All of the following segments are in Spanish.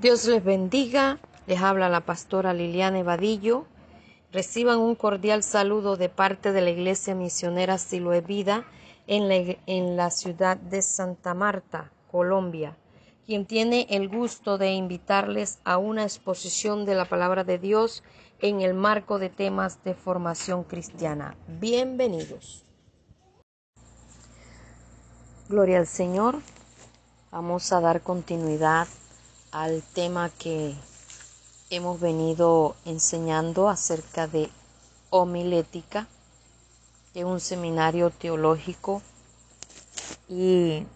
Dios les bendiga. Les habla la pastora Liliana Evadillo. Reciban un cordial saludo de parte de la Iglesia Misionera Siloe Vida en la, en la ciudad de Santa Marta, Colombia, quien tiene el gusto de invitarles a una exposición de la palabra de Dios en el marco de temas de formación cristiana. Bienvenidos. Gloria al Señor. Vamos a dar continuidad al tema que hemos venido enseñando acerca de homilética, es un seminario teológico y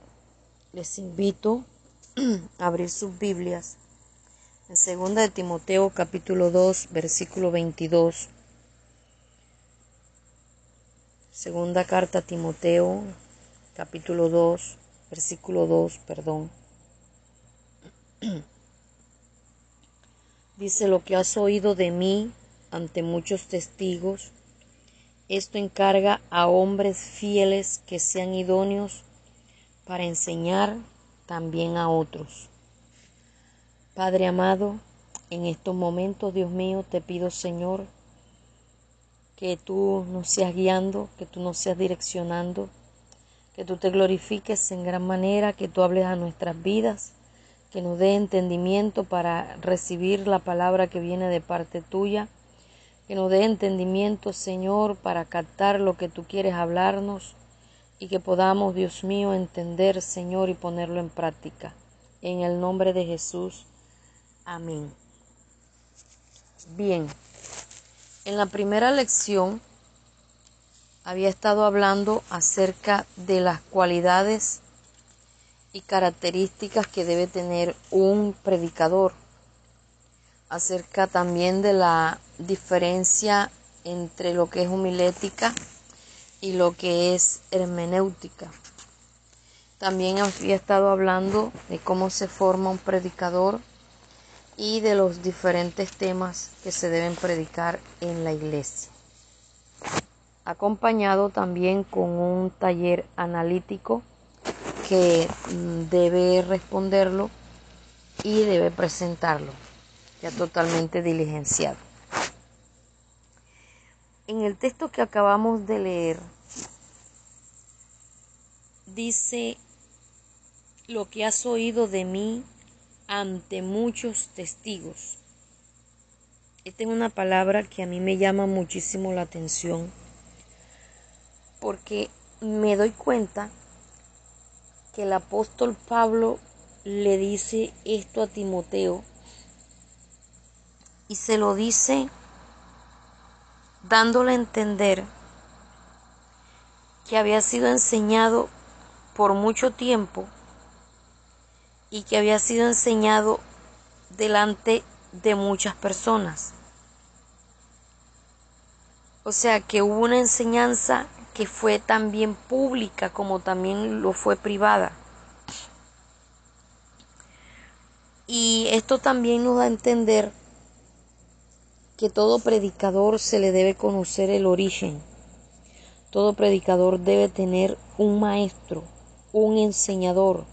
les invito a abrir sus Biblias en segunda de Timoteo capítulo 2 versículo 22. Segunda carta a Timoteo capítulo 2 versículo 2, perdón. Dice lo que has oído de mí ante muchos testigos. Esto encarga a hombres fieles que sean idóneos para enseñar también a otros. Padre amado, en estos momentos, Dios mío, te pido, Señor, que tú nos seas guiando, que tú nos seas direccionando, que tú te glorifiques en gran manera, que tú hables a nuestras vidas que nos dé entendimiento para recibir la palabra que viene de parte tuya, que nos dé entendimiento, Señor, para captar lo que tú quieres hablarnos y que podamos, Dios mío, entender, Señor, y ponerlo en práctica. En el nombre de Jesús. Amén. Bien, en la primera lección había estado hablando acerca de las cualidades y características que debe tener un predicador, acerca también de la diferencia entre lo que es homilética y lo que es hermenéutica. También había estado hablando de cómo se forma un predicador y de los diferentes temas que se deben predicar en la iglesia. Acompañado también con un taller analítico que mm, debe responderlo y debe presentarlo, ya totalmente diligenciado. En el texto que acabamos de leer, dice lo que has oído de mí ante muchos testigos. Esta es una palabra que a mí me llama muchísimo la atención porque me doy cuenta que el apóstol Pablo le dice esto a Timoteo y se lo dice dándole a entender que había sido enseñado por mucho tiempo y que había sido enseñado delante de muchas personas. O sea que hubo una enseñanza que fue también pública como también lo fue privada. Y esto también nos da a entender que todo predicador se le debe conocer el origen. Todo predicador debe tener un maestro, un enseñador,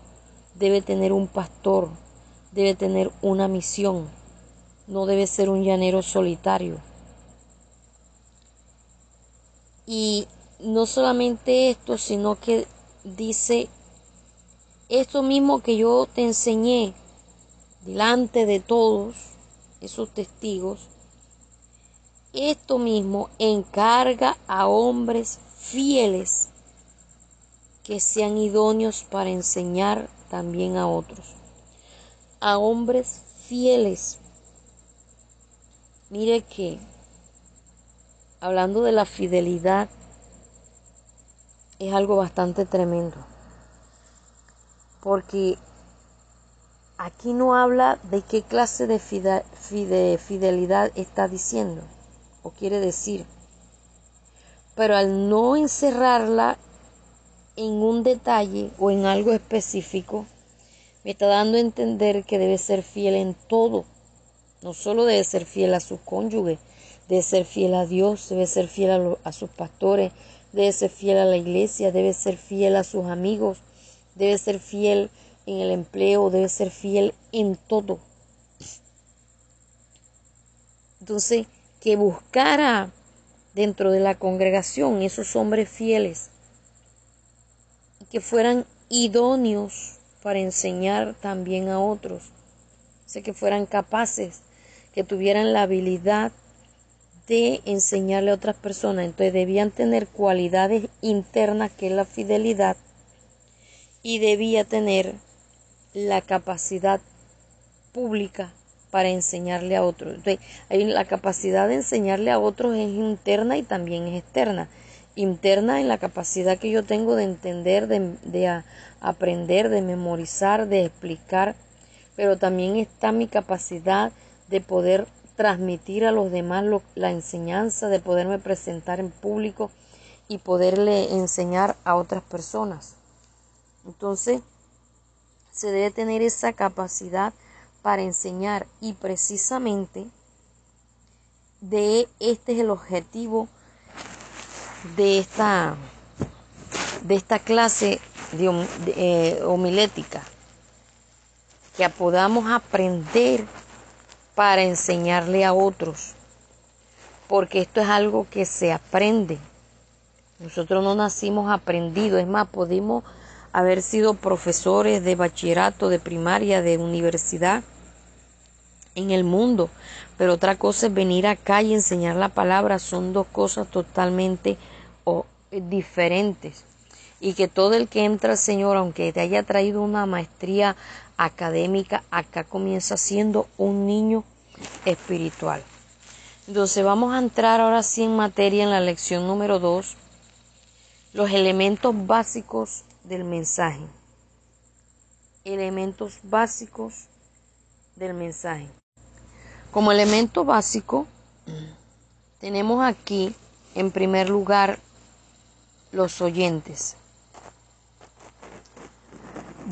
debe tener un pastor, debe tener una misión, no debe ser un llanero solitario. Y no solamente esto, sino que dice esto mismo que yo te enseñé delante de todos esos testigos, esto mismo encarga a hombres fieles que sean idóneos para enseñar también a otros. A hombres fieles. Mire que, hablando de la fidelidad, es algo bastante tremendo. Porque aquí no habla de qué clase de fidelidad está diciendo o quiere decir. Pero al no encerrarla en un detalle o en algo específico, me está dando a entender que debe ser fiel en todo. No solo debe ser fiel a su cónyuge, debe ser fiel a Dios, debe ser fiel a, a sus pastores, debe ser fiel a la iglesia, debe ser fiel a sus amigos, debe ser fiel en el empleo, debe ser fiel en todo. Entonces, que buscara dentro de la congregación esos hombres fieles que fueran idóneos para enseñar también a otros, o que fueran capaces, que tuvieran la habilidad de enseñarle a otras personas. Entonces debían tener cualidades internas que es la fidelidad y debía tener la capacidad pública para enseñarle a otros. Entonces, la capacidad de enseñarle a otros es interna y también es externa. Interna en la capacidad que yo tengo de entender, de, aprender, de memorizar, de explicar, pero también está mi capacidad de poder transmitir a los demás la enseñanza, de poderme presentar en público y poderle enseñar a otras personas. Entonces, se debe tener esa capacidad para enseñar y precisamente de este es el objetivo de esta de esta clase eh, homilética que podamos aprender para enseñarle a otros porque esto es algo que se aprende nosotros no nacimos aprendidos es más podemos haber sido profesores de bachillerato, de primaria, de universidad en el mundo, pero otra cosa es venir acá y enseñar la palabra, son dos cosas totalmente diferentes. Y que todo el que entra al Señor, aunque te haya traído una maestría académica, acá comienza siendo un niño espiritual. Entonces vamos a entrar ahora sí en materia en la lección número 2, los elementos básicos del mensaje. Elementos básicos del mensaje. Como elemento básico, tenemos aquí, en primer lugar, los oyentes.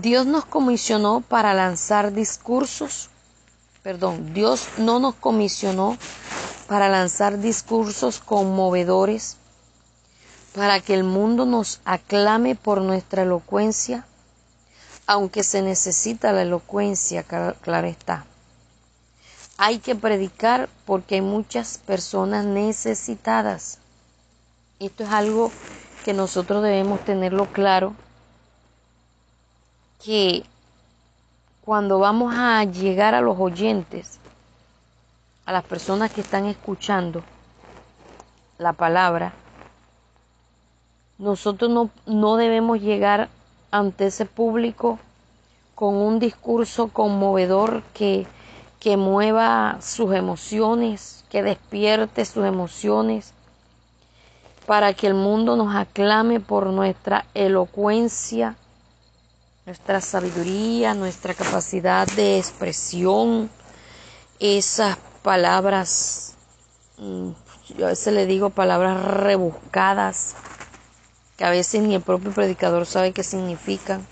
Dios nos comisionó para lanzar discursos, perdón, Dios no nos comisionó para lanzar discursos conmovedores para que el mundo nos aclame por nuestra elocuencia, aunque se necesita la elocuencia, claro está. Hay que predicar porque hay muchas personas necesitadas. Esto es algo que nosotros debemos tenerlo claro, que cuando vamos a llegar a los oyentes, a las personas que están escuchando la palabra, nosotros no, no debemos llegar ante ese público con un discurso conmovedor que, que mueva sus emociones, que despierte sus emociones, para que el mundo nos aclame por nuestra elocuencia, nuestra sabiduría, nuestra capacidad de expresión, esas palabras, mm, yo a veces le digo palabras rebuscadas, que a veces ni el propio predicador sabe qué significan,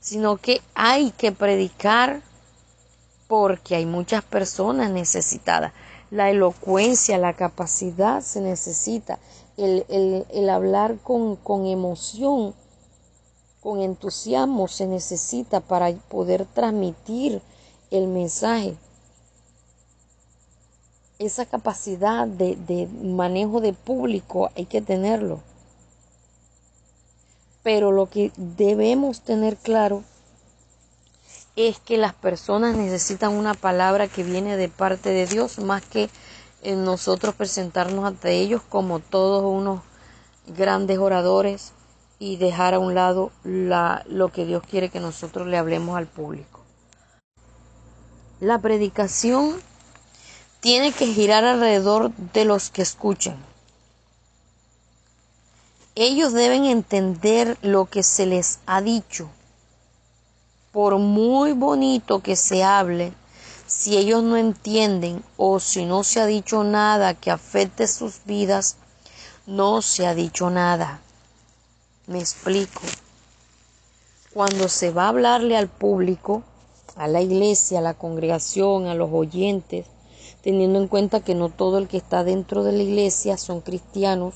sino que hay que predicar porque hay muchas personas necesitadas. La elocuencia, la capacidad se necesita, el, el hablar con, con emoción, con entusiasmo se necesita para poder transmitir el mensaje esa capacidad de, manejo de público hay que tenerlo. Pero lo que debemos tener claro es que las personas necesitan una palabra que viene de parte de Dios más que en nosotros presentarnos ante ellos como todos unos grandes oradores y dejar a un lado la, lo que Dios quiere que nosotros le hablemos al público. La predicación tiene que girar alrededor de los que escuchan. Ellos deben entender lo que se les ha dicho. Por muy bonito que se hable, si ellos no entienden o si no se ha dicho nada que afecte sus vidas, no se ha dicho nada. Me explico. Cuando se va a hablarle al público, a la iglesia, a la congregación, a los oyentes, teniendo en cuenta que no todo el que está dentro de la iglesia son cristianos,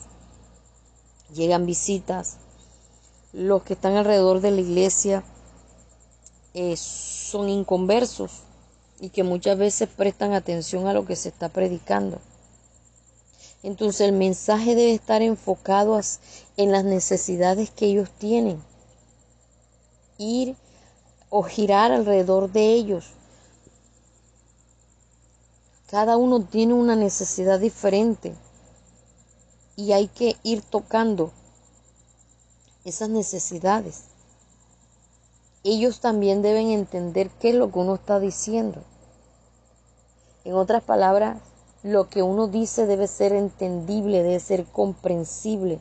llegan visitas, los que están alrededor de la iglesia eh, son inconversos, y que muchas veces prestan atención a lo que se está predicando. Entonces el mensaje debe estar enfocado en las necesidades que ellos tienen. Ir o girar alrededor de ellos. Cada uno tiene una necesidad diferente y hay que ir tocando esas necesidades. Ellos también deben entender qué es lo que uno está diciendo. En otras palabras, lo que uno dice debe ser entendible, debe ser comprensible,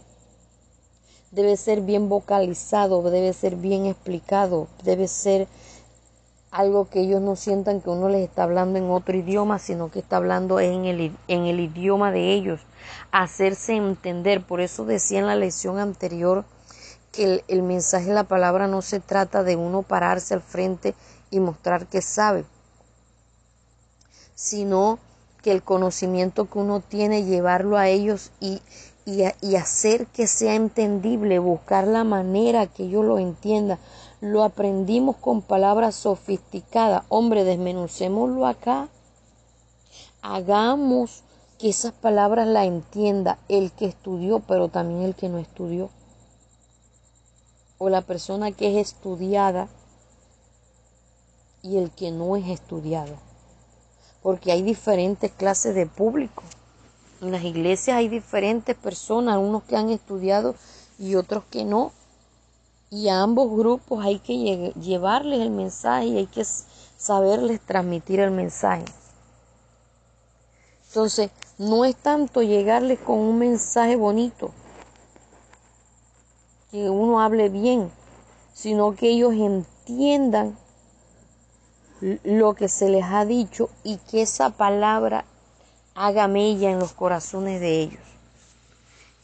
debe ser bien vocalizado, debe ser bien explicado, debe ser algo que ellos no sientan que uno les está hablando en otro idioma, sino que está hablando en el, en el idioma de ellos, hacerse entender. Por eso decía en la lección anterior que el, el mensaje la palabra no se trata de uno pararse al frente y mostrar que sabe, sino que el conocimiento que uno tiene, llevarlo a ellos y, y, hacer que sea entendible, buscar la manera que ellos lo entiendan. Lo aprendimos con palabras sofisticadas. Hombre, desmenucémoslo acá. Hagamos que esas palabras la entienda el que estudió, pero también el que no estudió. O la persona que es estudiada y el que no es estudiado porque hay diferentes clases de público. En las iglesias hay diferentes personas, unos que han estudiado y otros que no. Y a ambos grupos hay que llevarles el mensaje y hay que saberles transmitir el mensaje. Entonces, no es tanto llegarles con un mensaje bonito, que uno hable bien, sino que ellos entiendan lo que se les ha dicho y que esa palabra haga mella en los corazones de ellos.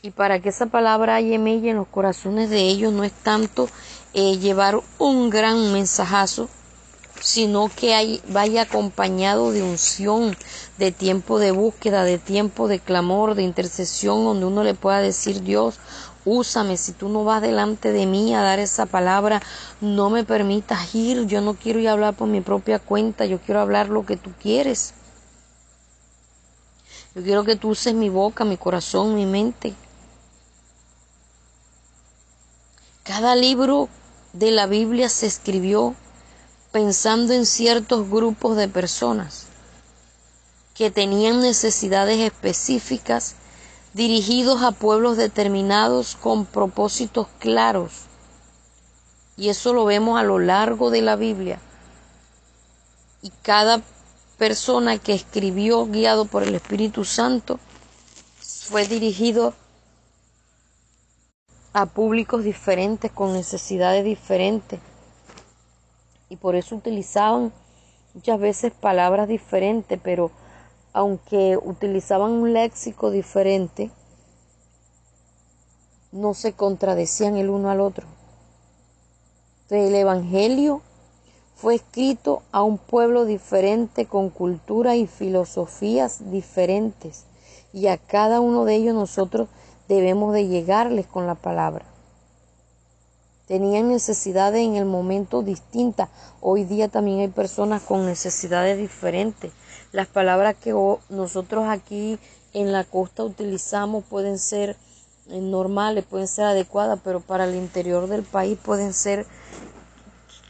Y para que esa palabra haya mella en los corazones de ellos no es tanto eh, llevar un gran mensajazo, sino que vaya acompañado de unción, de tiempo de búsqueda, de tiempo de clamor, de intercesión, donde uno le pueda decir Dios, úsame, si tú no vas delante de mí a dar esa palabra, no me permitas ir, yo no quiero ir a hablar por mi propia cuenta, yo quiero hablar lo que tú quieres. Yo quiero que tú uses mi boca, mi corazón, mi mente. Cada libro de la Biblia se escribió pensando en ciertos grupos de personas que tenían necesidades específicas dirigidos a pueblos determinados con propósitos claros. Y eso lo vemos a lo largo de la Biblia. Y cada persona que escribió guiado por el Espíritu Santo fue dirigido a públicos diferentes con necesidades diferentes. Y por eso utilizaban muchas veces palabras diferentes, pero aunque utilizaban un léxico diferente, no se contradecían el uno al otro. el Evangelio fue escrito a un pueblo diferente con cultura y filosofías diferentes y a cada uno de ellos nosotros debemos de llegarles con la palabra. Tenían necesidades en el momento distintas. Hoy día también hay personas con necesidades diferentes las palabras que nosotros aquí en la costa utilizamos pueden ser eh, normales, pueden ser adecuadas, pero para el interior del país pueden ser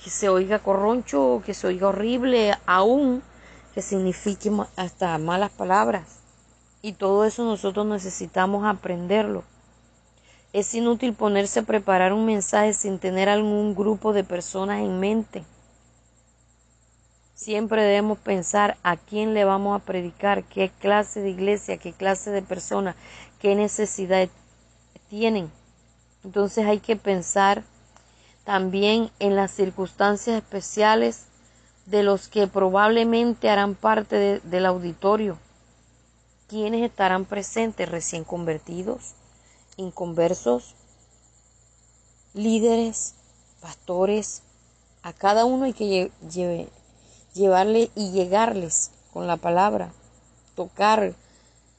que se oiga corroncho, que se oiga horrible, aún que signifique hasta malas palabras. Y todo eso nosotros necesitamos aprenderlo. Es inútil ponerse a preparar un mensaje sin tener algún grupo de personas en mente. Siempre debemos pensar a quién le vamos a predicar, qué clase de iglesia, qué clase de persona, qué necesidad tienen. Entonces hay que pensar también en las circunstancias especiales de los que probablemente harán parte del auditorio. ¿Quiénes estarán presentes? Recién convertidos, inconversos, líderes, pastores. A cada uno hay que llevar llevarle y llegarles con la palabra, tocar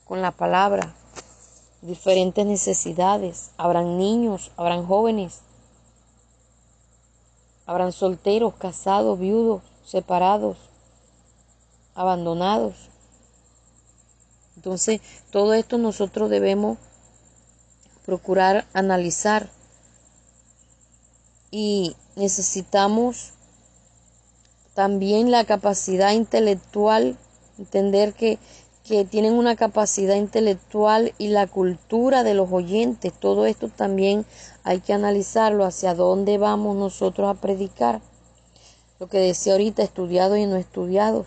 con la palabra diferentes necesidades. Habrán niños, habrán jóvenes, habrán solteros, casados, viudos, separados. abandonados. Entonces, todo esto nosotros debemos procurar analizar y necesitamos también la capacidad intelectual, entender que, que tienen una capacidad intelectual y la cultura de los oyentes, todo esto también hay que analizarlo hacia dónde vamos nosotros a predicar. Lo que decía ahorita, estudiados y no estudiados.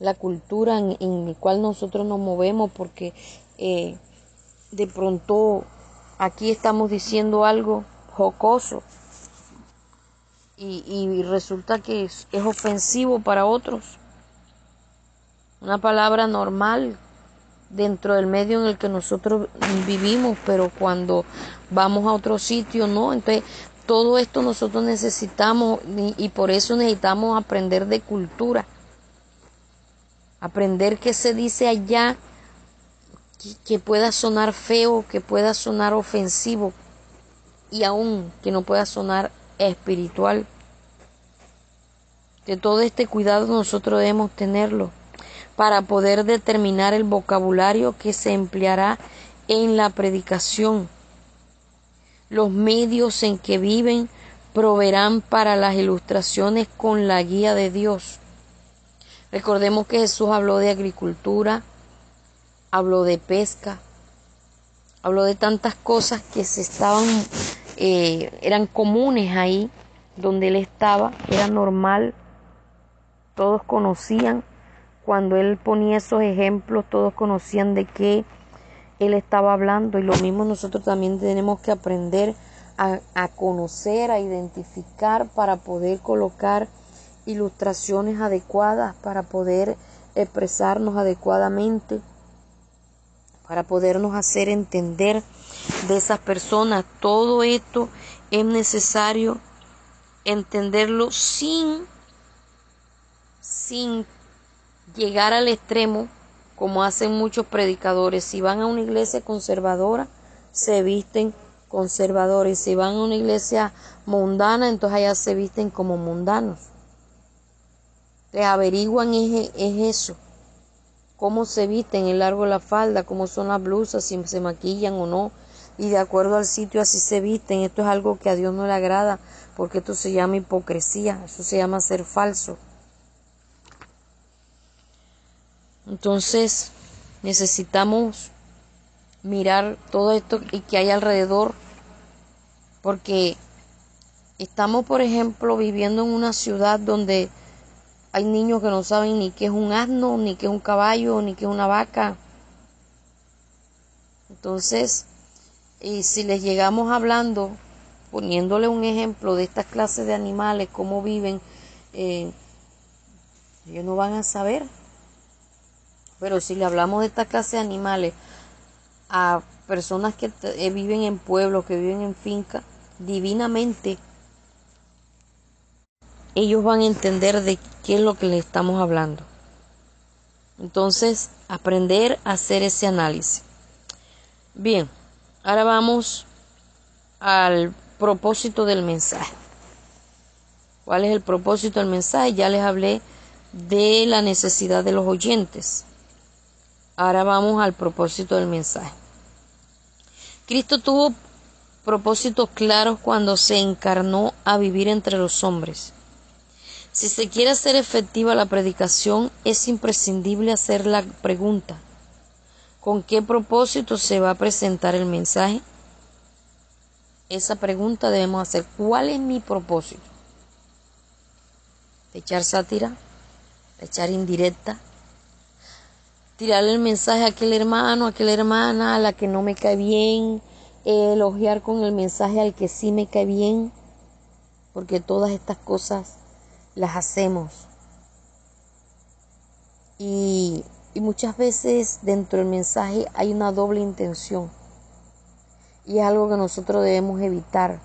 La cultura en, en la cual nosotros nos movemos, porque eh, de pronto aquí estamos diciendo algo jocoso y, resulta que es, ofensivo para otros. Una palabra normal dentro del medio en el que nosotros vivimos, pero cuando vamos a otro sitio, no. Entonces, todo esto nosotros necesitamos y, por eso necesitamos aprender de cultura. Aprender qué se dice allá que pueda sonar feo, que pueda sonar ofensivo y aún que no pueda sonar espiritual. De todo este cuidado nosotros debemos tenerlo para poder determinar el vocabulario que se empleará en la predicación. Los medios en que viven proveerán para las ilustraciones con la guía de Dios. Recordemos que Jesús habló de agricultura, habló de pesca, habló de tantas cosas que se estaban, eh, eran comunes ahí donde él estaba, era normal, todos conocían cuando él ponía esos ejemplos, todos conocían de qué él estaba hablando y lo mismo nosotros también tenemos que aprender a, conocer, a identificar para poder colocar ilustraciones adecuadas, para poder expresarnos adecuadamente, para podernos hacer entender de esas personas. Todo esto es necesario entenderlo sin, sin llegar al extremo como hacen muchos predicadores. Si van a una iglesia conservadora, se visten conservadores. Si van a una iglesia mundana, entonces allá se visten como mundanos. Les averiguan es, es eso. Cómo se visten, el largo de la falda, cómo son las blusas, si se maquillan o no. Y de acuerdo al sitio así se visten. Esto es algo que a Dios no le agrada, porque esto se llama hipocresía, eso se llama ser falso. Entonces necesitamos mirar todo esto y que hay alrededor, porque estamos, por ejemplo, viviendo en una ciudad donde hay niños que no saben ni qué es un asno, ni qué es un caballo, ni qué es una vaca. Entonces, y si les llegamos hablando, poniéndole un ejemplo de estas clases de animales, cómo viven, eh, ellos no van a saber. Pero si le hablamos de esta clase de animales a personas que eh, viven en pueblos, que viven en finca, divinamente, ellos van a entender de qué es lo que le estamos hablando. Entonces, aprender a hacer ese análisis. Bien, ahora vamos al propósito del mensaje. ¿Cuál es el propósito del mensaje? Ya les hablé de la necesidad de los oyentes. Ahora vamos al propósito del mensaje. Cristo tuvo propósitos claros cuando se encarnó a vivir entre los hombres. Si se quiere hacer efectiva la predicación, es imprescindible hacer la pregunta, ¿con qué propósito se va a presentar el mensaje? Esa pregunta debemos hacer, ¿cuál es mi propósito? echar sátira? echar indirecta? tirarle el mensaje a aquel hermano, a aquella hermana, a la que no me cae bien, elogiar con el mensaje al que sí me cae bien, porque todas estas cosas las hacemos. Y, y muchas veces dentro del mensaje hay una doble intención. Y es algo que nosotros debemos evitar,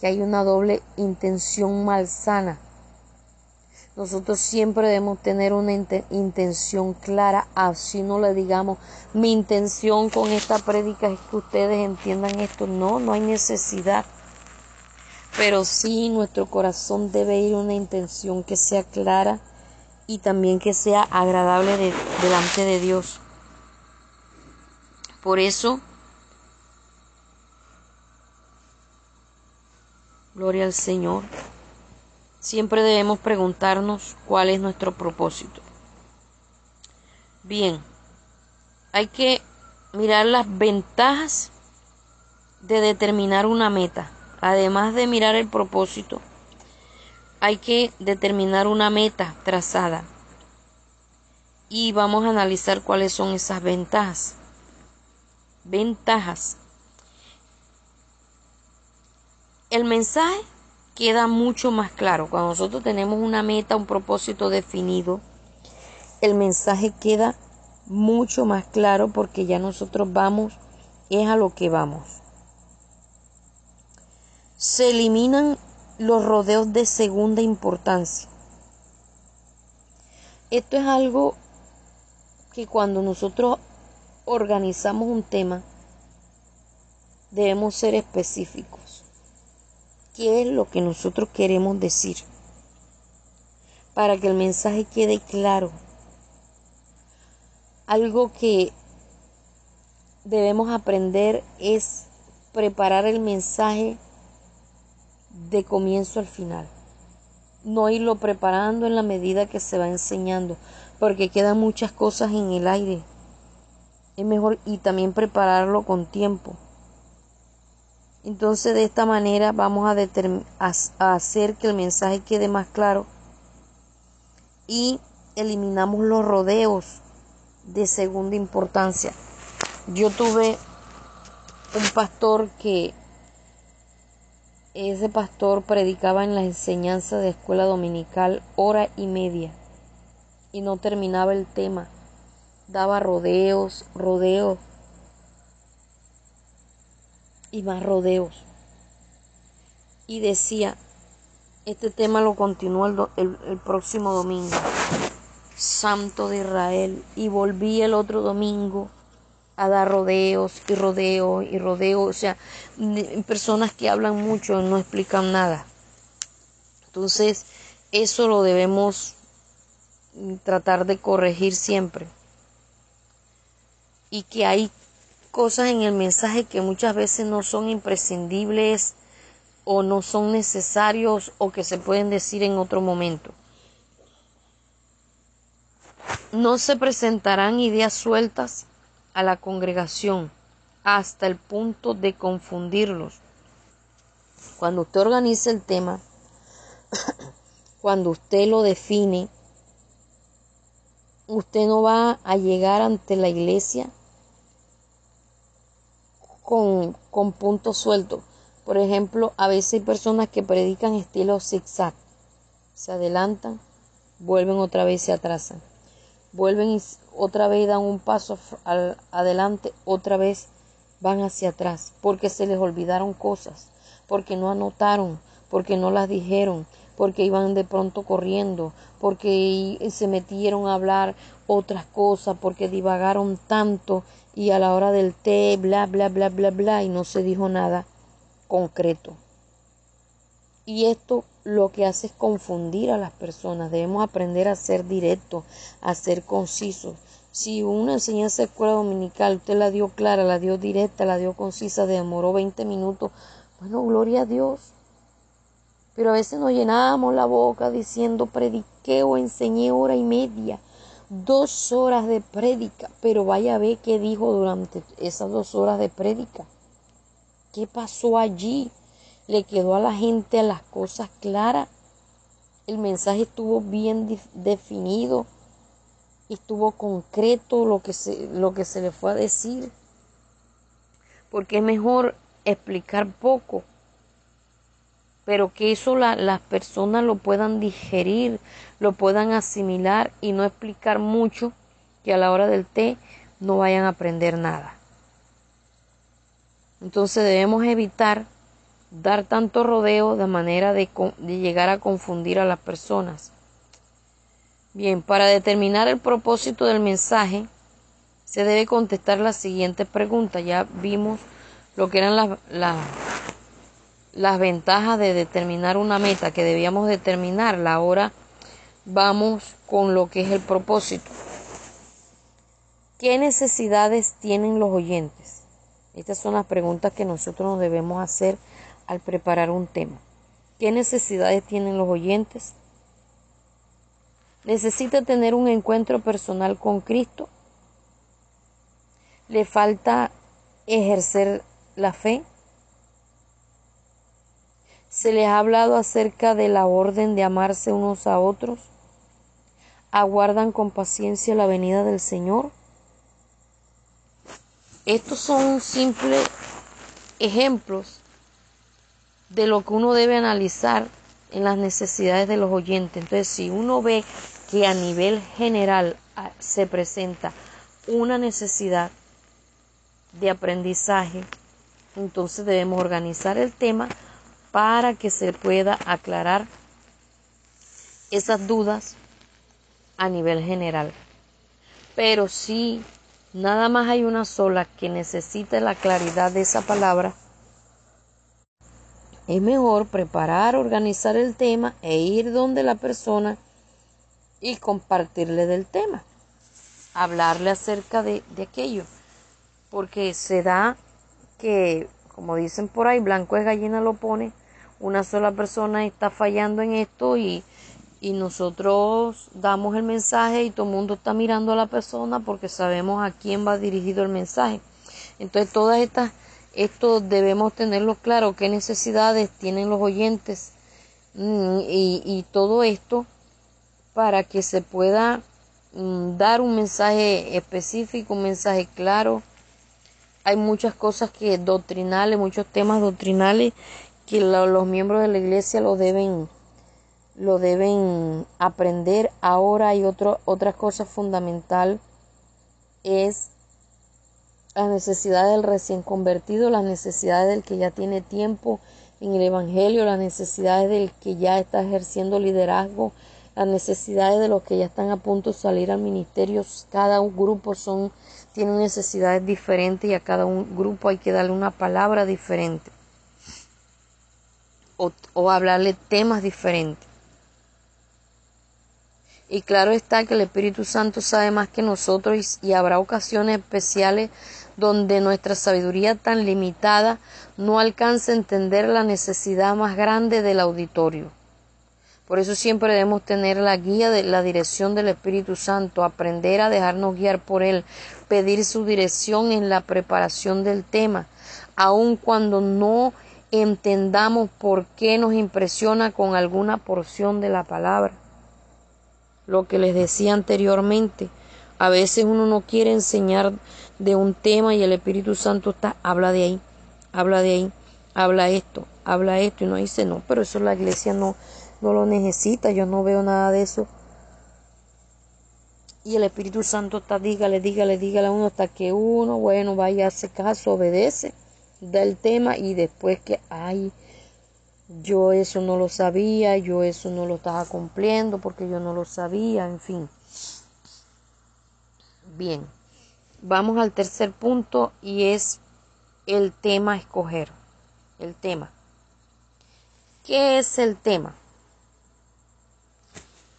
que hay una doble intención malsana nosotros siempre debemos tener una intención clara, así no le digamos, mi intención con esta prédica es que ustedes entiendan esto. No, no hay necesidad. Pero sí nuestro corazón debe ir una intención que sea clara y también que sea agradable delante de Dios. Por eso, gloria al Señor, siempre debemos preguntarnos cuál es nuestro propósito. Bien, hay que mirar las ventajas de determinar una meta. Además de mirar el propósito, hay que determinar una meta trazada. Y vamos a analizar cuáles son esas ventajas. Ventajas. El mensaje queda mucho más claro. Cuando nosotros tenemos una meta, un propósito definido, el mensaje queda mucho más claro porque ya nosotros vamos, es a lo que vamos. Se eliminan los rodeos de segunda importancia. Esto es algo que cuando nosotros organizamos un tema, debemos ser específicos. ¿Qué es lo que nosotros queremos decir? Para que el mensaje quede claro. Algo que debemos aprender es preparar el mensaje de comienzo al final. No irlo preparando en la medida que se va enseñando, porque quedan muchas cosas en el aire. Es mejor y también prepararlo con tiempo. Entonces de esta manera vamos a, a hacer que el mensaje quede más claro y eliminamos los rodeos de segunda importancia. Yo tuve un pastor que ese pastor predicaba en la enseñanza de escuela dominical hora y media y no terminaba el tema. Daba rodeos, rodeos y más rodeos. Y decía, este tema lo continúa el, el próximo domingo. Santo de Israel. Y volví el otro domingo a dar rodeos y rodeos y rodeos, o sea, personas que hablan mucho no explican nada. Entonces, eso lo debemos tratar de corregir siempre. Y que hay cosas en el mensaje que muchas veces no son imprescindibles o no son necesarios o que se pueden decir en otro momento. No se presentarán ideas sueltas a la congregación hasta el punto de confundirlos. Cuando usted organiza el tema, cuando usted lo define, usted no va a llegar ante la iglesia con, con puntos sueltos. Por ejemplo, a veces hay personas que predican estilo zigzag. Se adelantan, vuelven otra vez se atrasan vuelven y otra vez dan un paso adelante, otra vez van hacia atrás, porque se les olvidaron cosas, porque no anotaron, porque no las dijeron, porque iban de pronto corriendo, porque se metieron a hablar otras cosas, porque divagaron tanto y a la hora del té, bla, bla, bla, bla, bla, y no se dijo nada concreto. Y esto lo que hace es confundir a las personas. Debemos aprender a ser directos, a ser concisos. Si una enseñanza de escuela dominical usted la dio clara, la dio directa, la dio concisa, demoró 20 minutos, bueno, gloria a Dios. Pero a veces nos llenábamos la boca diciendo prediqué o enseñé hora y media, dos horas de prédica, pero vaya a ver qué dijo durante esas dos horas de prédica. ¿Qué pasó allí? Le quedó a la gente las cosas claras. El mensaje estuvo bien definido, estuvo concreto lo que se, lo que se le fue a decir. Porque es mejor explicar poco, pero que eso las personas lo puedan digerir, lo puedan asimilar y no explicar mucho, que a la hora del té no vayan a aprender nada. Entonces debemos evitar dar tanto rodeo de manera de, llegar a confundir a las personas. Bien, para determinar el propósito del mensaje, se debe contestar la siguiente pregunta. Ya vimos lo que eran las, las, las ventajas de determinar una meta que debíamos determinar, la hora vamos con lo que es el propósito. ¿Qué necesidades tienen los oyentes? Estas son las preguntas que nosotros nos debemos hacer al preparar un tema. ¿Qué necesidades tienen los oyentes? ¿Necesita tener un encuentro personal con Cristo? ¿Le falta ejercer la fe? ¿Se les ha hablado acerca de la orden de amarse unos a otros? ¿Aguardan con paciencia la venida del Señor? Estos son simples ejemplos de lo que uno debe analizar en las necesidades de los oyentes. Entonces, si uno ve que a nivel general ah, se presenta una necesidad de aprendizaje, entonces debemos organizar el tema para que se pueda aclarar esas dudas a nivel general. Pero si nada más hay una sola que necesita la claridad de esa palabra, es mejor preparar, organizar el tema e ir donde la persona y compartirle del tema, hablarle acerca de, de aquello, porque se da que, como dicen por ahí, blanco es gallina lo pone, una sola persona está fallando en esto y y nosotros damos el mensaje y todo el mundo está mirando a la persona porque sabemos a quién va dirigido el mensaje. Entonces todas estas, esto debemos tenerlo claro, qué necesidades tienen los oyentes mm, y, y todo esto para que se pueda mm, dar un mensaje específico, un mensaje claro. Hay muchas cosas que doctrinales, muchos temas doctrinales que los miembros de la iglesia lo deben lo deben aprender. Ahora hay otro, otra cosa fundamental es la necesidad del recién convertido, las necesidades del que ya tiene tiempo en el Evangelio, las necesidades del que ya está ejerciendo liderazgo, las necesidades de los que ya están a punto de salir al ministerio. Cada un grupo son, tiene necesidades diferentes y a cada un grupo hay que darle una palabra diferente o, o hablarle temas diferentes. Y claro está que el Espíritu Santo sabe más que nosotros y, habrá ocasiones especiales donde nuestra sabiduría tan limitada no alcance a entender la necesidad más grande del auditorio. Por eso siempre debemos tener la guía de la dirección del Espíritu Santo, aprender a dejarnos guiar por Él, pedir su dirección en la preparación del tema, aun cuando no entendamos por qué nos impresiona con alguna porción de la palabra lo que les decía anteriormente. A veces uno no quiere enseñar de un tema y el Espíritu Santo está, habla de ahí, habla de ahí, habla esto, habla esto y uno dice, no, pero eso la iglesia no, no lo necesita, yo no veo nada de eso. Y el Espíritu Santo está, dígale, dígale, dígale a uno hasta que uno, bueno, vaya a hacer caso, obedece del tema y después que, ay, yo eso no lo sabía, yo eso no lo estaba cumpliendo porque yo no lo sabía, en fin. Bien, vamos al tercer punto y es el tema a escoger. El tema. ¿Qué es el tema?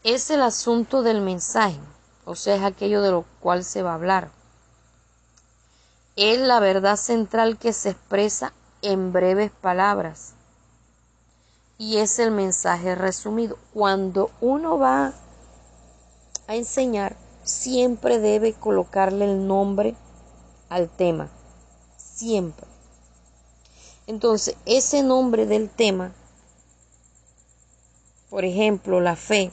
Es el asunto del mensaje, o sea, es aquello de lo cual se va a hablar. Es la verdad central que se expresa en breves palabras y es el mensaje resumido. Cuando uno va a enseñar, siempre debe colocarle el nombre al tema. Siempre. Entonces, ese nombre del tema, por ejemplo, la fe,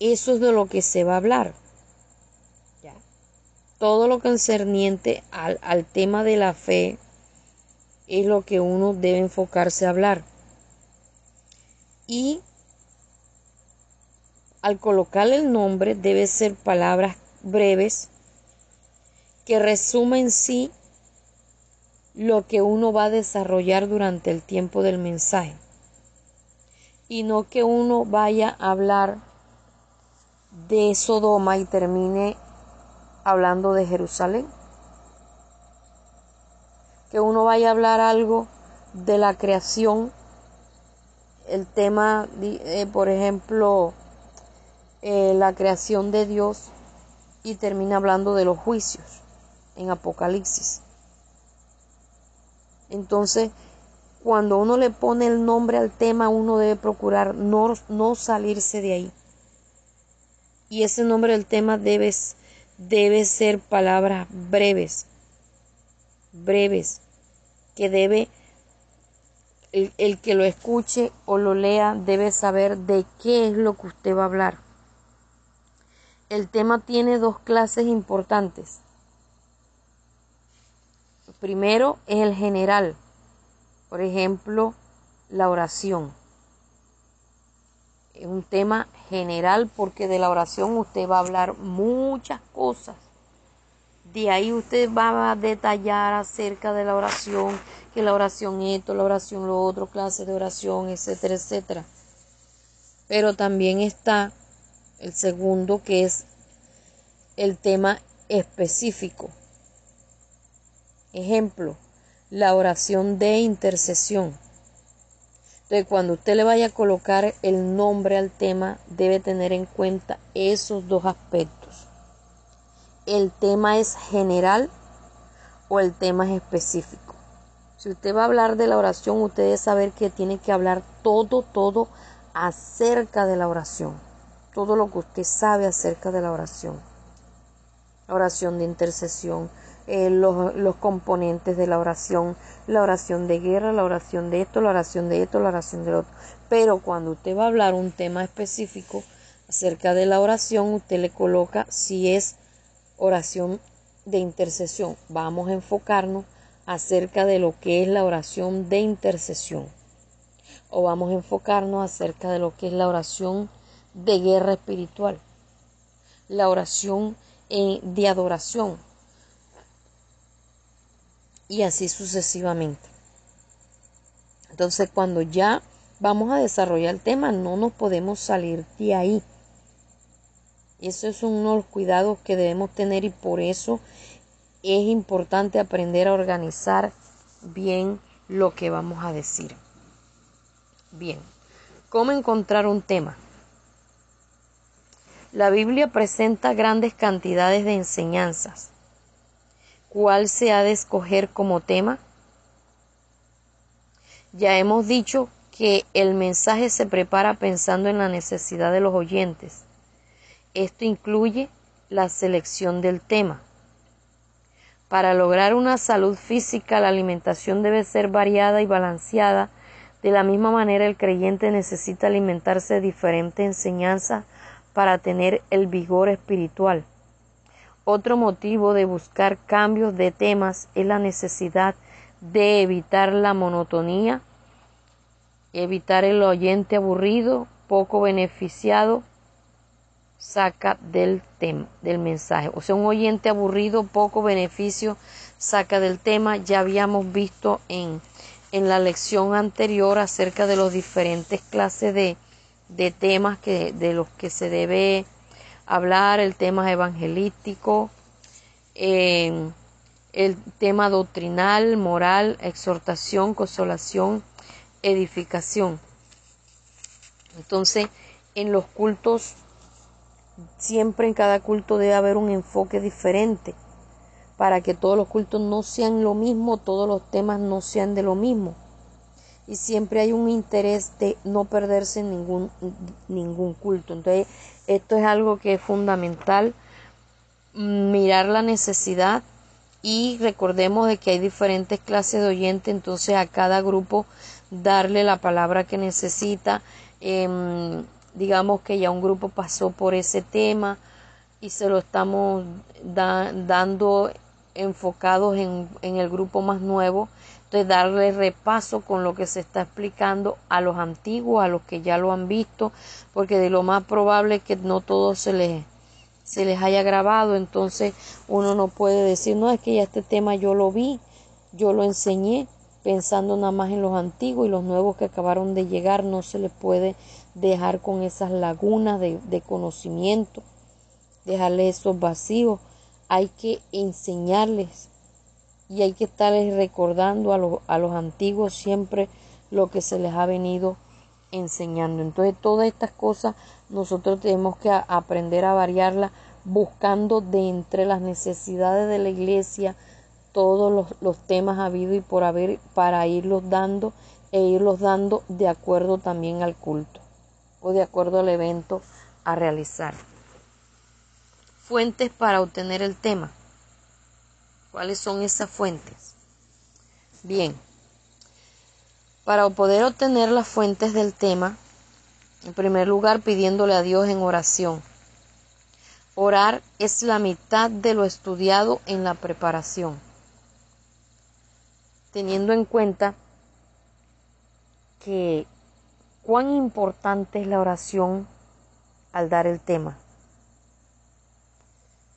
eso es de lo que se va a hablar. Todo lo concerniente al, al tema de la fe, es lo que uno debe enfocarse a hablar. Y al colocarle el nombre debe ser palabras breves que resumen en sí lo que uno va a desarrollar durante el tiempo del mensaje. Y no que uno vaya a hablar de Sodoma y termine hablando de Jerusalén que uno vaya a hablar algo de la creación el tema, eh, por ejemplo, eh, la creación de Dios y termina hablando de los juicios en Apocalipsis. Entonces, cuando uno le pone el nombre al tema, uno debe procurar no, no salirse de ahí. Y ese nombre del tema debe, debe ser palabras breves, breves, que debe, el, el que lo escuche o lo lea debe saber de qué es lo que usted va a hablar. El tema tiene dos clases importantes. Primero es el general, por ejemplo, la oración. Es un tema general porque de la oración usted va a hablar muchas cosas. De ahí usted va a detallar acerca de la oración, que la oración esto, la oración lo otro, clase de oración, etcétera, etcétera. Pero también está el segundo que es el tema específico. Ejemplo, la oración de intercesión. Entonces, cuando usted le vaya a colocar el nombre al tema, debe tener en cuenta esos dos aspectos. El tema es general o el tema es específico. Si usted va a hablar de la oración, usted debe saber que tiene que hablar todo, todo acerca de la oración. Todo lo que usted sabe acerca de la oración. Oración de intercesión, eh, los, los, componentes de la oración, la oración de guerra, la oración de esto, la oración de esto, la oración de otro. Pero cuando usted va a hablar un tema específico acerca de la oración, usted le coloca si es oración de intercesión. Vamos a enfocarnos acerca de lo que es la oración de intercesión. O vamos a enfocarnos acerca de lo que es la oración de guerra espiritual. La oración eh, de adoración y así sucesivamente. Entonces, cuando ya vamos a desarrollar el tema, no nos podemos salir de ahí. Eso es uno de los cuidados que debemos tener y por eso es importante aprender a organizar bien lo que vamos a decir. Bien, ¿cómo encontrar un tema? La Biblia presenta grandes cantidades de enseñanzas ¿Cuál se ha de escoger como tema? Ya hemos dicho que el mensaje se prepara pensando en la necesidad de los oyentes. Esto incluye la selección del tema. Para lograr una salud física, la alimentación debe ser variada y balanceada. De la misma manera, el creyente necesita alimentarse de diferentes enseñanzas para tener el vigor espiritual. Otro motivo de buscar cambios de temas es la necesidad de evitar la monotonía, evitar el oyente aburrido, poco beneficiado, saca del tema, del mensaje. O sea, un oyente aburrido, poco beneficio, saca del tema. Ya habíamos visto en, en la lección anterior acerca de los diferentes clases de, de temas que, de los que se debe hablar, el tema evangelístico, el tema doctrinal, moral, exhortación, consolación, edificación. Entonces, en los cultos, siempre en cada culto debe haber un enfoque diferente para que todos los cultos no sean lo mismo, todos los temas no sean de lo mismo. Y siempre hay un interés de no perderse ningún, ningún culto. Entonces, esto es algo que es fundamental, mirar la necesidad y recordemos de que hay diferentes clases de oyentes, entonces a cada grupo darle la palabra que necesita. Em, digamos que ya un grupo pasó por ese tema y se lo estamos dando enfocados en, en el grupo más nuevo de darle repaso con lo que se está explicando a los antiguos, a los que ya lo han visto, porque de lo más probable es que no todo se les, se les haya grabado, entonces uno no puede decir, no, es que ya este tema yo lo vi, yo lo enseñé, pensando nada más en los antiguos y los nuevos que acabaron de llegar, no se les puede dejar con esas lagunas de, de conocimiento, dejarles esos vacíos, hay que enseñarles y hay que estarles recordando a, a los antiguos siempre lo que se les ha venido enseñando. Entonces todas estas cosas nosotros tenemos que aprender a variarlas buscando de entre las necesidades de la iglesia todos los, los temas habidos y por haber para irlos dando e irlos dando de acuerdo también al culto o de acuerdo al evento a realizar. Fuentes para obtener el tema. ¿Cuáles son esas fuentes? Bien, para poder obtener las fuentes del tema, en primer lugar pidiéndole a Dios en oración. Orar es la mitad de lo estudiado en la preparación. Teniendo en cuenta que cuán importante es la oración al dar el tema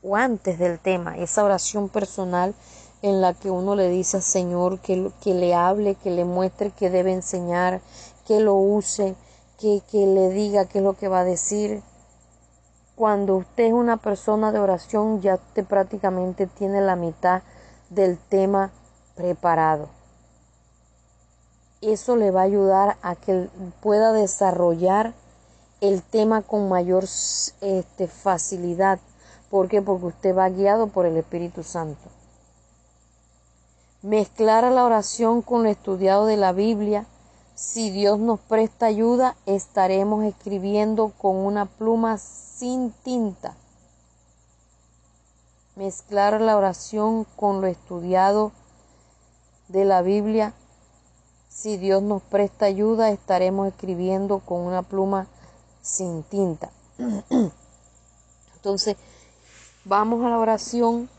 o antes del tema, esa oración personal en la que uno le dice al Señor que, que le hable, que le muestre que debe enseñar, que lo use, que, que le diga qué es lo que va a decir. Cuando usted es una persona de oración, ya usted prácticamente tiene la mitad del tema preparado. Eso le va a ayudar a que pueda desarrollar el tema con mayor este, facilidad. ¿Por qué? Porque usted va guiado por el Espíritu Santo. Mezclar la oración con lo estudiado de la Biblia. Si Dios nos presta ayuda, estaremos escribiendo con una pluma sin tinta. Mezclar la oración con lo estudiado de la Biblia. Si Dios nos presta ayuda, estaremos escribiendo con una pluma sin tinta. Entonces, vamos a la oración,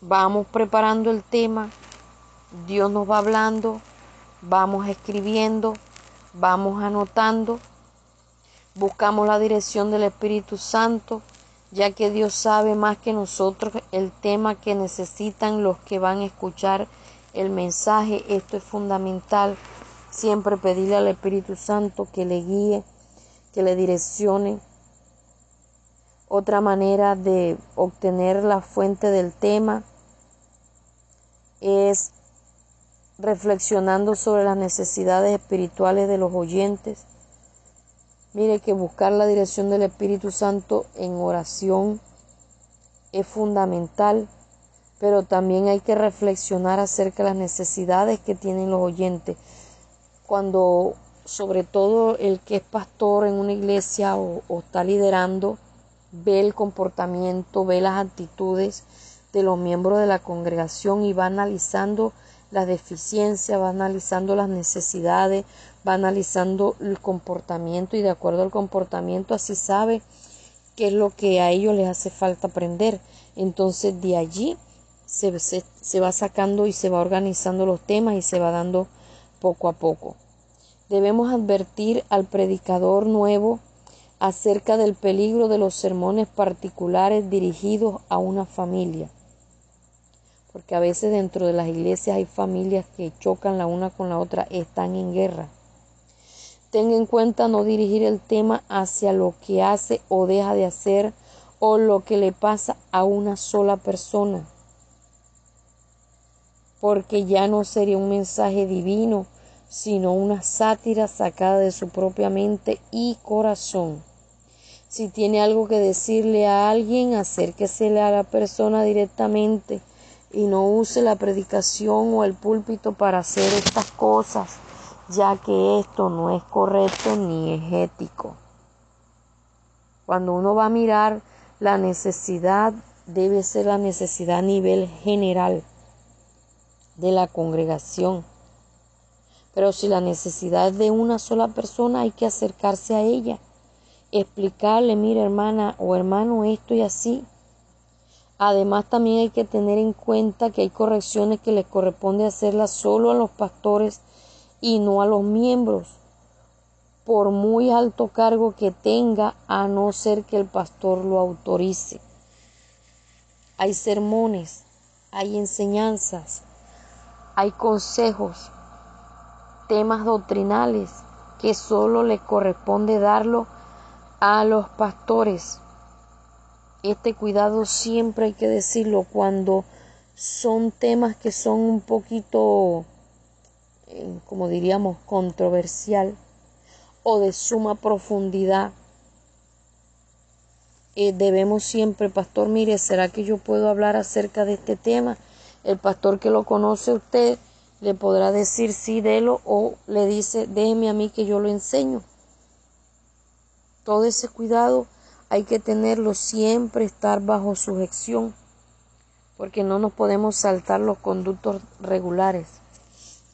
vamos preparando el tema, Dios nos va hablando, vamos escribiendo, vamos anotando, buscamos la dirección del Espíritu Santo, ya que Dios sabe más que nosotros el tema que necesitan los que van a escuchar el mensaje. Esto es fundamental. Siempre pedirle al Espíritu Santo que le guíe, que le direccione. Otra manera de obtener la fuente del tema es reflexionando sobre las necesidades espirituales de los oyentes. Mire que buscar la dirección del Espíritu Santo en oración es fundamental, pero también hay que reflexionar acerca de las necesidades que tienen los oyentes. Cuando sobre todo el que es pastor en una iglesia o, o está liderando, ve el comportamiento, ve las actitudes de los miembros de la congregación y va analizando las deficiencias, va analizando las necesidades, va analizando el comportamiento y de acuerdo al comportamiento así sabe qué es lo que a ellos les hace falta aprender. Entonces de allí se, se va sacando y se va organizando los temas y se va dando poco a poco. Debemos advertir al predicador nuevo acerca del peligro de los sermones particulares dirigidos a una familia porque a veces dentro de las iglesias hay familias que chocan la una con la otra, están en guerra. Tenga en cuenta no dirigir el tema hacia lo que hace o deja de hacer o lo que le pasa a una sola persona, porque ya no sería un mensaje divino, sino una sátira sacada de su propia mente y corazón. Si tiene algo que decirle a alguien, acérquesele a la persona directamente y no use la predicación o el púlpito para hacer estas cosas, ya que esto no es correcto ni es ético. Cuando uno va a mirar la necesidad, debe ser la necesidad a nivel general de la congregación. Pero si la necesidad es de una sola persona, hay que acercarse a ella, explicarle, mira hermana o hermano, esto y así, Además, también hay que tener en cuenta que hay correcciones que les corresponde hacerlas solo a los pastores y no a los miembros, por muy alto cargo que tenga, a no ser que el pastor lo autorice. Hay sermones, hay enseñanzas, hay consejos, temas doctrinales que solo le corresponde darlo a los pastores este cuidado siempre hay que decirlo cuando son temas que son un poquito, eh, como diríamos, controversial o de suma profundidad. Eh, debemos siempre, pastor, mire, ¿será que yo puedo hablar acerca de este tema? El pastor que lo conoce usted le podrá decir sí, délo, o le dice, déjeme a mí que yo lo enseño. Todo ese cuidado hay que tenerlo siempre, estar bajo sujeción, porque no nos podemos saltar los conductos regulares.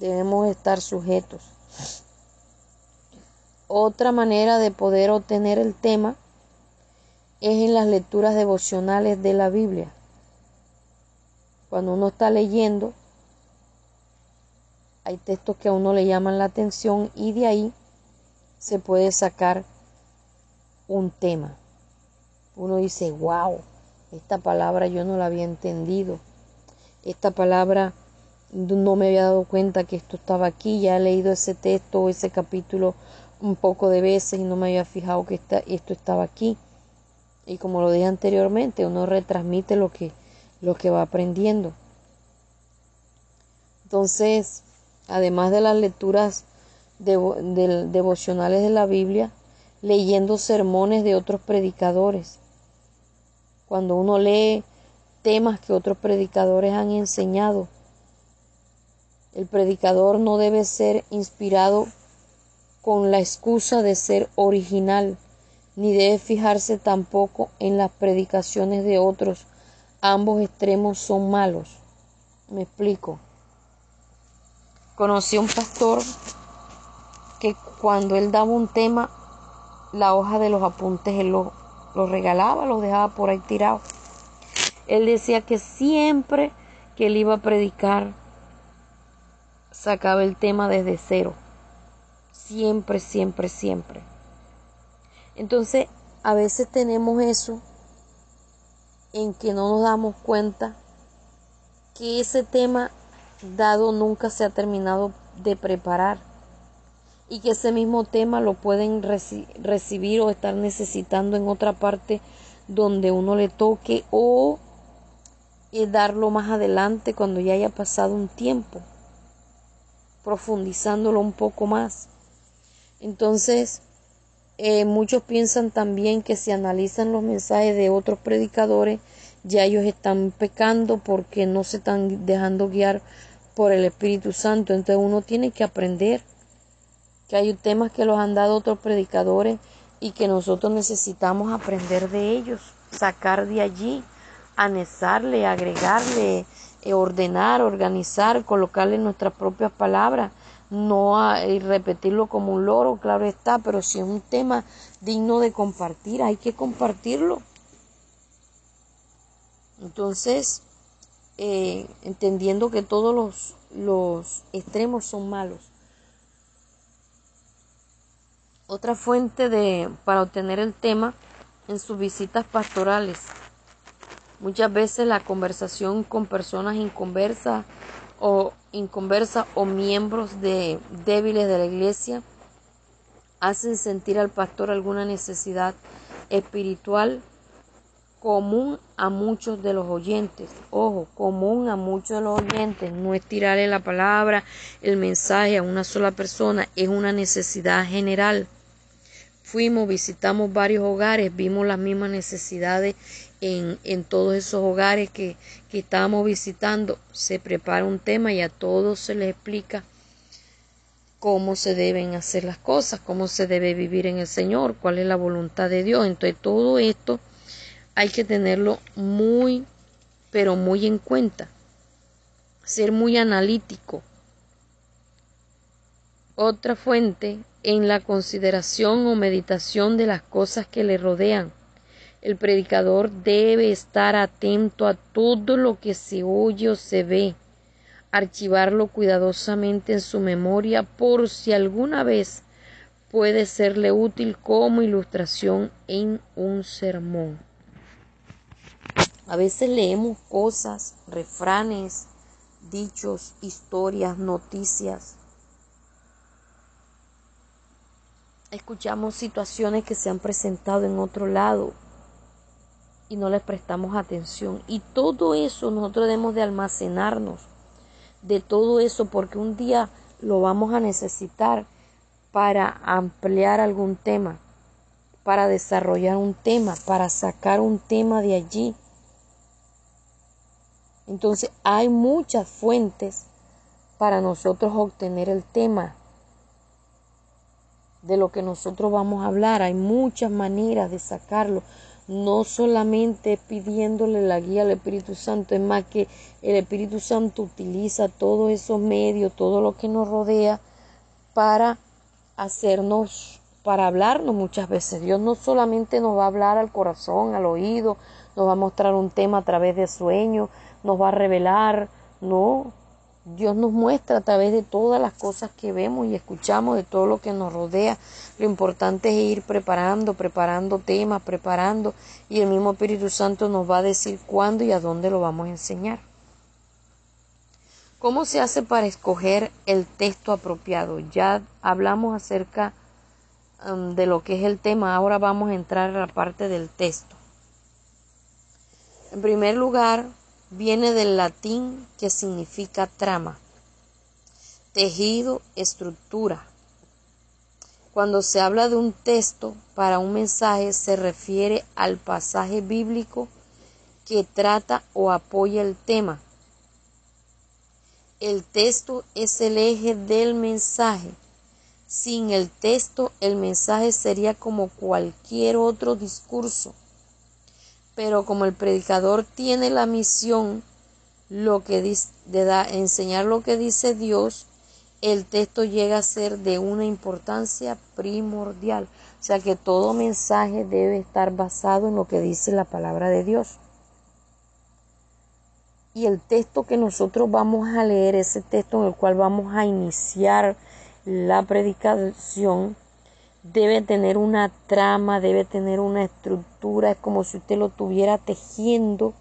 Debemos estar sujetos. Otra manera de poder obtener el tema es en las lecturas devocionales de la Biblia. Cuando uno está leyendo, hay textos que a uno le llaman la atención y de ahí se puede sacar un tema. Uno dice, wow, esta palabra yo no la había entendido. Esta palabra no me había dado cuenta que esto estaba aquí. Ya he leído ese texto o ese capítulo un poco de veces y no me había fijado que esto estaba aquí. Y como lo dije anteriormente, uno retransmite lo que, lo que va aprendiendo. Entonces, además de las lecturas devocionales de la Biblia, leyendo sermones de otros predicadores. Cuando uno lee temas que otros predicadores han enseñado, el predicador no debe ser inspirado con la excusa de ser original, ni debe fijarse tampoco en las predicaciones de otros. Ambos extremos son malos. Me explico. Conocí a un pastor que cuando él daba un tema, la hoja de los apuntes él los lo regalaba, los dejaba por ahí tirados. Él decía que siempre que él iba a predicar, sacaba el tema desde cero. Siempre, siempre, siempre. Entonces, a veces tenemos eso en que no nos damos cuenta que ese tema dado nunca se ha terminado de preparar y que ese mismo tema lo pueden recibir o estar necesitando en otra parte donde uno le toque o eh, darlo más adelante cuando ya haya pasado un tiempo, profundizándolo un poco más. Entonces, eh, muchos piensan también que si analizan los mensajes de otros predicadores, ya ellos están pecando porque no se están dejando guiar por el Espíritu Santo. Entonces uno tiene que aprender que hay temas que los han dado otros predicadores y que nosotros necesitamos aprender de ellos, sacar de allí, anexarle, agregarle, eh, ordenar, organizar, colocarle nuestras propias palabras no a, repetirlo como un loro, claro está, pero si es un tema digno de compartir, hay que compartirlo. Entonces, eh, entendiendo que todos los, los extremos son malos. Otra fuente de, para obtener el tema en sus visitas pastorales. Muchas veces la conversación con personas inconversas o inconversa o miembros de débiles de la iglesia hacen sentir al pastor alguna necesidad espiritual común a muchos de los oyentes. Ojo, común a muchos de los oyentes. No es tirarle la palabra, el mensaje a una sola persona, es una necesidad general. Fuimos, visitamos varios hogares, vimos las mismas necesidades en, todos esos hogares que, que estábamos visitando. Se prepara un tema y a todos se les explica cómo se deben hacer las cosas, cómo se debe vivir en el Señor, cuál es la voluntad de Dios. Entonces todo esto hay que tenerlo muy, pero muy en cuenta. Ser muy analítico. Otra fuente en la consideración o meditación de las cosas que le rodean. El predicador debe estar atento a todo lo que se oye o se ve, archivarlo cuidadosamente en su memoria por si alguna vez puede serle útil como ilustración en un sermón. A veces leemos cosas, refranes, dichos, historias, noticias escuchamos situaciones que se han presentado en otro lado y no les prestamos atención. Y todo eso nosotros debemos de almacenarnos de todo eso porque un día lo vamos a necesitar para ampliar algún tema, para desarrollar un tema, para sacar un tema de allí. Entonces hay muchas fuentes para nosotros obtener el tema de lo que nosotros vamos a hablar. Hay muchas maneras de sacarlo. No solamente pidiéndole la guía al Espíritu Santo, es más que el Espíritu Santo utiliza todos esos medios, todo lo que nos rodea para hacernos, para hablarnos muchas veces. Dios no solamente nos va a hablar al corazón, al oído, nos va a mostrar un tema a través de sueños, nos va a revelar, no, Dios nos muestra a través de todas las cosas que vemos y escuchamos, de todo lo que nos rodea. Lo importante es ir preparando, preparando temas, preparando, y el mismo Espíritu Santo nos va a decir cuándo y a dónde lo vamos a enseñar. ¿Cómo se hace para escoger el texto apropiado? Ya hablamos acerca um, de lo que es el tema, ahora vamos a entrar a la parte del texto. En primer lugar, viene del latín que significa trama, tejido, estructura. Cuando se habla de un texto para un mensaje se refiere al pasaje bíblico que trata o apoya el tema. El texto es el eje del mensaje. Sin el texto el mensaje sería como cualquier otro discurso pero como el predicador tiene la misión lo que de enseñar lo que dice Dios, el texto llega a ser de una importancia primordial. O sea que todo mensaje debe estar basado en lo que dice la palabra de Dios. Y el texto que nosotros vamos a leer, ese texto en el cual vamos a iniciar la predicación, debe tener una trama, debe tener una estructura, es como si usted lo tuviera tejiendo,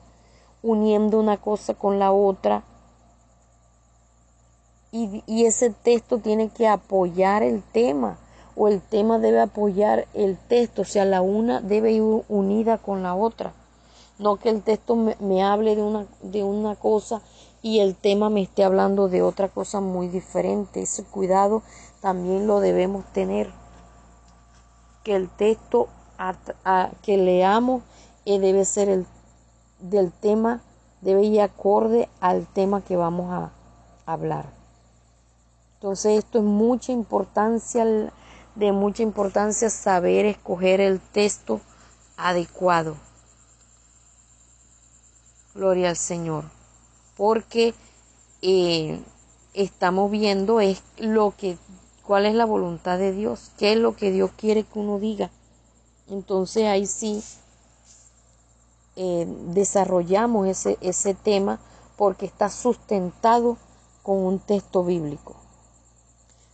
uniendo una cosa con la otra. Y, y, ese texto tiene que apoyar el tema o el tema debe apoyar el texto, o sea, la una debe ir unida con la otra. No que el texto me, me hable de una, de una cosa y el tema me esté hablando de otra cosa muy diferente. Ese cuidado también lo debemos tener que el texto que leamos eh, debe ser el del tema, debe ir acorde al tema que vamos a hablar. Entonces esto es mucha importancia, de mucha importancia saber escoger el texto adecuado. Gloria al Señor. Porque eh, estamos viendo es lo que cuál es la voluntad de Dios, qué es lo que Dios quiere que uno diga. Entonces ahí sí eh, desarrollamos ese, ese tema porque está sustentado con un texto bíblico.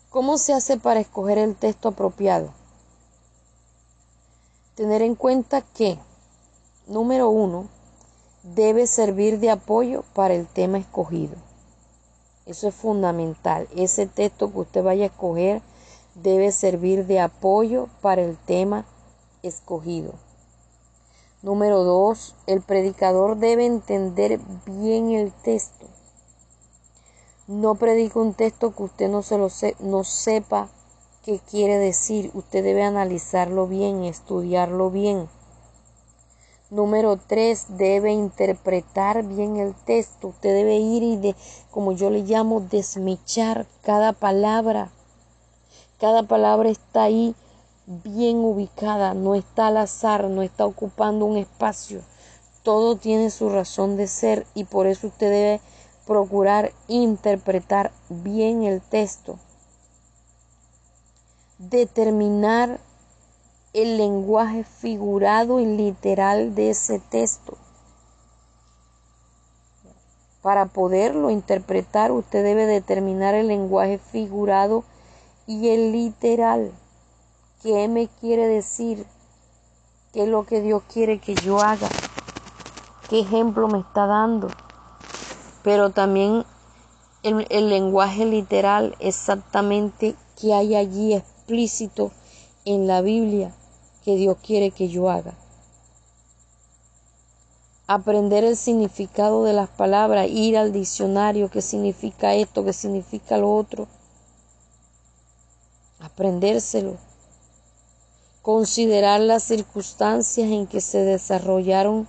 ¿Cómo se hace para escoger el texto apropiado? Tener en cuenta que, número uno, debe servir de apoyo para el tema escogido. Eso es fundamental. Ese texto que usted vaya a escoger debe servir de apoyo para el tema escogido. Número dos, el predicador debe entender bien el texto. No predica un texto que usted no, se lo no sepa qué quiere decir. Usted debe analizarlo bien, estudiarlo bien. Número tres, debe interpretar bien el texto. Usted debe ir y, de, como yo le llamo, desmechar cada palabra. Cada palabra está ahí bien ubicada, no está al azar, no está ocupando un espacio. Todo tiene su razón de ser y por eso usted debe procurar interpretar bien el texto. Determinar el lenguaje figurado y literal de ese texto. Para poderlo interpretar, usted debe determinar el lenguaje figurado y el literal. ¿Qué me quiere decir? ¿Qué es lo que Dios quiere que yo haga? ¿Qué ejemplo me está dando? Pero también el, el lenguaje literal, exactamente qué hay allí explícito en la Biblia que Dios quiere que yo haga. Aprender el significado de las palabras, ir al diccionario, qué significa esto, qué significa lo otro. aprendérselo, considerar las circunstancias en que se desarrollaron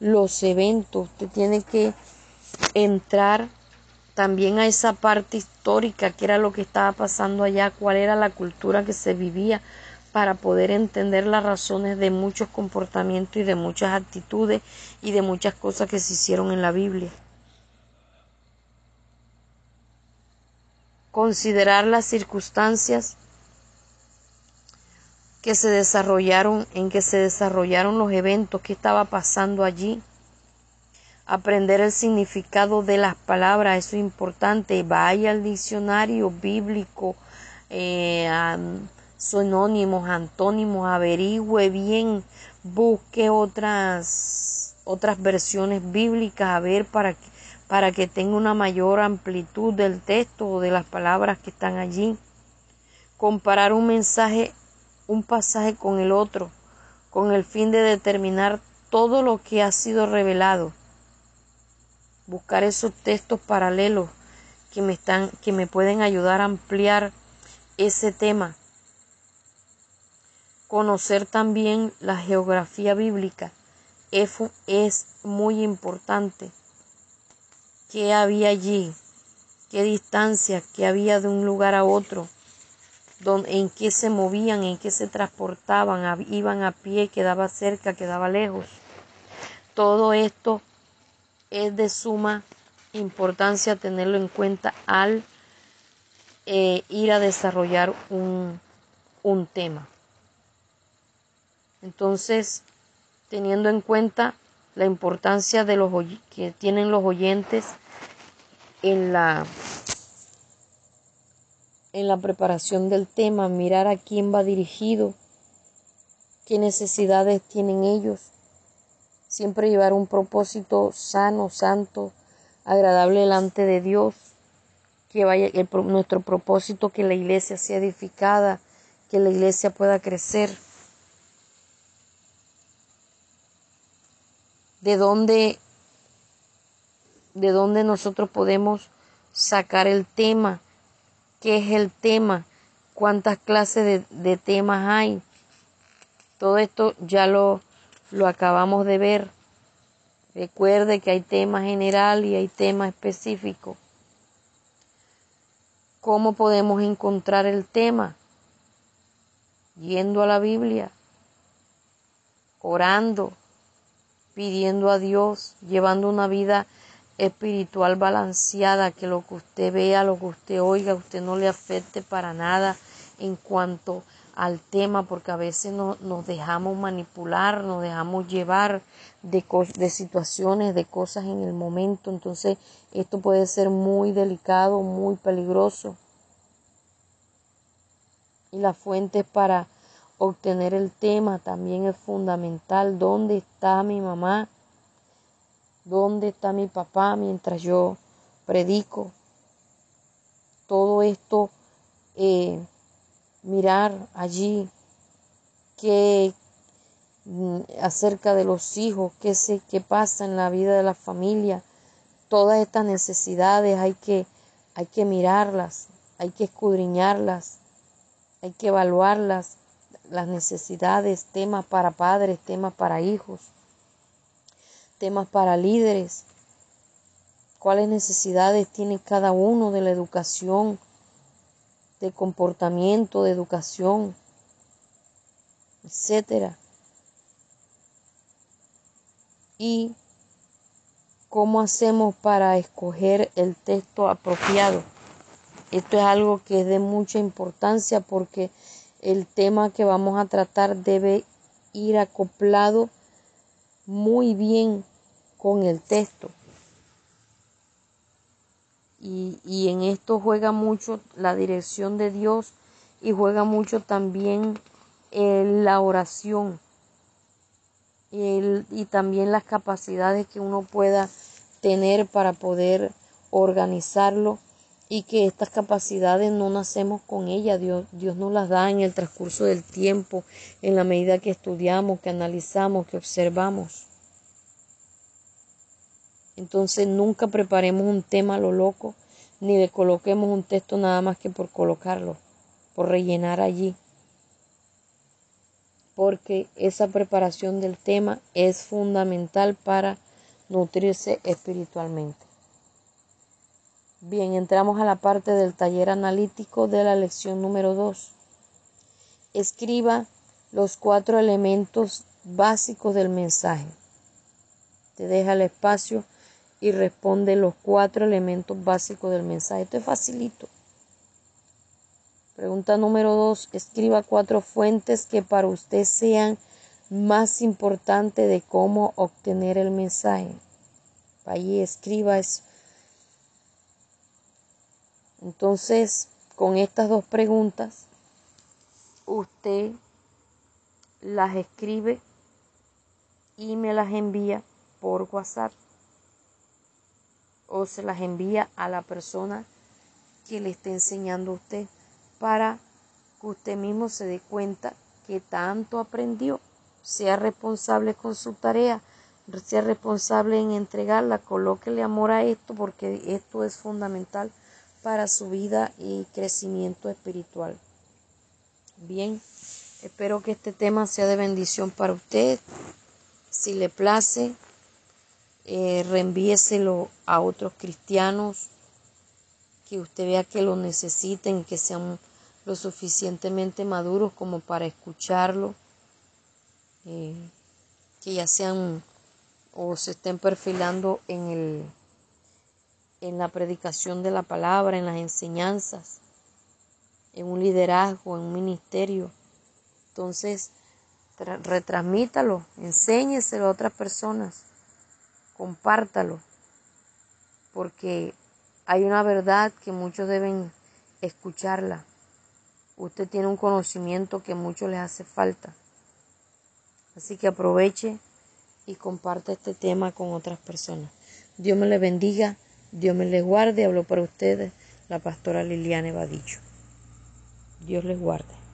los eventos. Usted tiene que entrar también a esa parte histórica, que era lo que estaba pasando allá, cuál era la cultura que se vivía, para poder entender las razones de muchos comportamientos y de muchas actitudes y de muchas cosas que se hicieron en la Biblia. Considerar las circunstancias que se desarrollaron, en que se desarrollaron los eventos, que estaba pasando allí. Aprender el significado de las palabras, eso es importante. Vaya al diccionario bíblico, eh, sinónimos, antónimos, averigüe bien, busque otras, otras versiones bíblicas a ver para que, para que tenga una mayor amplitud del texto o de las palabras que están allí. Comparar un mensaje, un pasaje con el otro, con el fin de determinar todo lo que ha sido revelado. Buscar esos textos paralelos que me están, que me pueden ayudar a ampliar ese tema Conocer también la geografía bíblica es muy importante. ¿Qué había allí? ¿Qué distancia? ¿Qué había de un lugar a otro? ¿En qué se movían? ¿En qué se transportaban? ¿Iban a pie? ¿Quedaba cerca? ¿Quedaba lejos? Todo esto es de suma importancia tenerlo en cuenta al eh, ir a desarrollar un, un tema. Entonces, teniendo en cuenta la importancia de los que tienen los oyentes en la en la preparación del tema, mirar a quién va dirigido, qué necesidades tienen ellos, siempre llevar un propósito sano, santo, agradable delante de Dios, que vaya nuestro propósito que la iglesia sea edificada, que la iglesia pueda crecer. De dónde, de dónde nosotros podemos sacar el tema, qué es el tema, cuántas clases de, de temas hay. Todo esto ya lo, lo acabamos de ver. Recuerde que hay tema general y hay tema específico. ¿Cómo podemos encontrar el tema? Yendo a la Biblia, orando, pidiendo a Dios, llevando una vida espiritual balanceada, que lo que usted vea, lo que usted oiga, usted no le afecte para nada en cuanto al tema, porque a veces no, nos dejamos manipular, nos dejamos llevar de, de situaciones, de cosas en el momento, entonces esto puede ser muy delicado, muy peligroso. Y la fuente para obtener el tema también es fundamental. ¿Dónde está mi mamá? ¿Dónde está mi papá mientras yo predico? Todo esto, eh, mirar allí qué mm, acerca de los hijos, qué, se, qué pasa en la vida de la familia. Todas estas necesidades hay que, hay que mirarlas, hay que escudriñarlas, hay que evaluarlas las necesidades, temas para padres, temas para hijos, temas para líderes, cuáles necesidades tiene cada uno de la educación, de comportamiento, de educación, etcétera. Y cómo hacemos para escoger el texto apropiado. Esto es algo que es de mucha importancia porque el tema que vamos a tratar debe ir acoplado muy bien con el texto. Y, en esto juega mucho la dirección de Dios y juega mucho también la oración y también las capacidades que uno pueda tener para poder organizarlo y que estas capacidades no nacemos con ellas, Dios, Dios nos las da en el transcurso del tiempo, en la medida que estudiamos, que analizamos, que observamos. Entonces nunca preparemos un tema a lo loco, ni le coloquemos un texto nada más que por colocarlo. por rellenar allí, porque esa preparación del tema es fundamental para nutrirse espiritualmente. Bien, entramos a la parte del taller analítico de la lección número 2. Escriba los cuatro elementos básicos del mensaje. Te deja el espacio y responde los cuatro elementos básicos del mensaje. Esto es facilito. Pregunta número dos. Escriba cuatro fuentes que para usted sean más importantes de cómo obtener el mensaje. Allí escriba eso. Entonces, con estas dos preguntas, usted las escribe y me las envía por WhatsApp o se las envía a la persona que le esté enseñando a usted para que usted mismo se dé cuenta que tanto aprendió, sea responsable con su tarea, sea responsable en entregarla, colóquele amor a esto porque esto es fundamental para su vida y crecimiento espiritual. Bien, espero que este tema sea de bendición para usted. Si le place, eh, reenvíeselo a otros cristianos que usted vea que lo necesiten, que sean lo suficientemente maduros como para escucharlo, eh, que ya sean o se estén perfilando en el en la predicación de la palabra, en las enseñanzas, en un liderazgo, en un ministerio. Entonces, retransmítalo, enséñeselo a otras personas, compártalo, porque hay una verdad que muchos deben escucharla. Usted tiene un conocimiento que a muchos les hace falta. Así que aproveche y comparte este tema con otras personas. Dios me le bendiga Dios me les guarde. Hablo para ustedes la pastora Liliana Evadicho. Dios les guarde.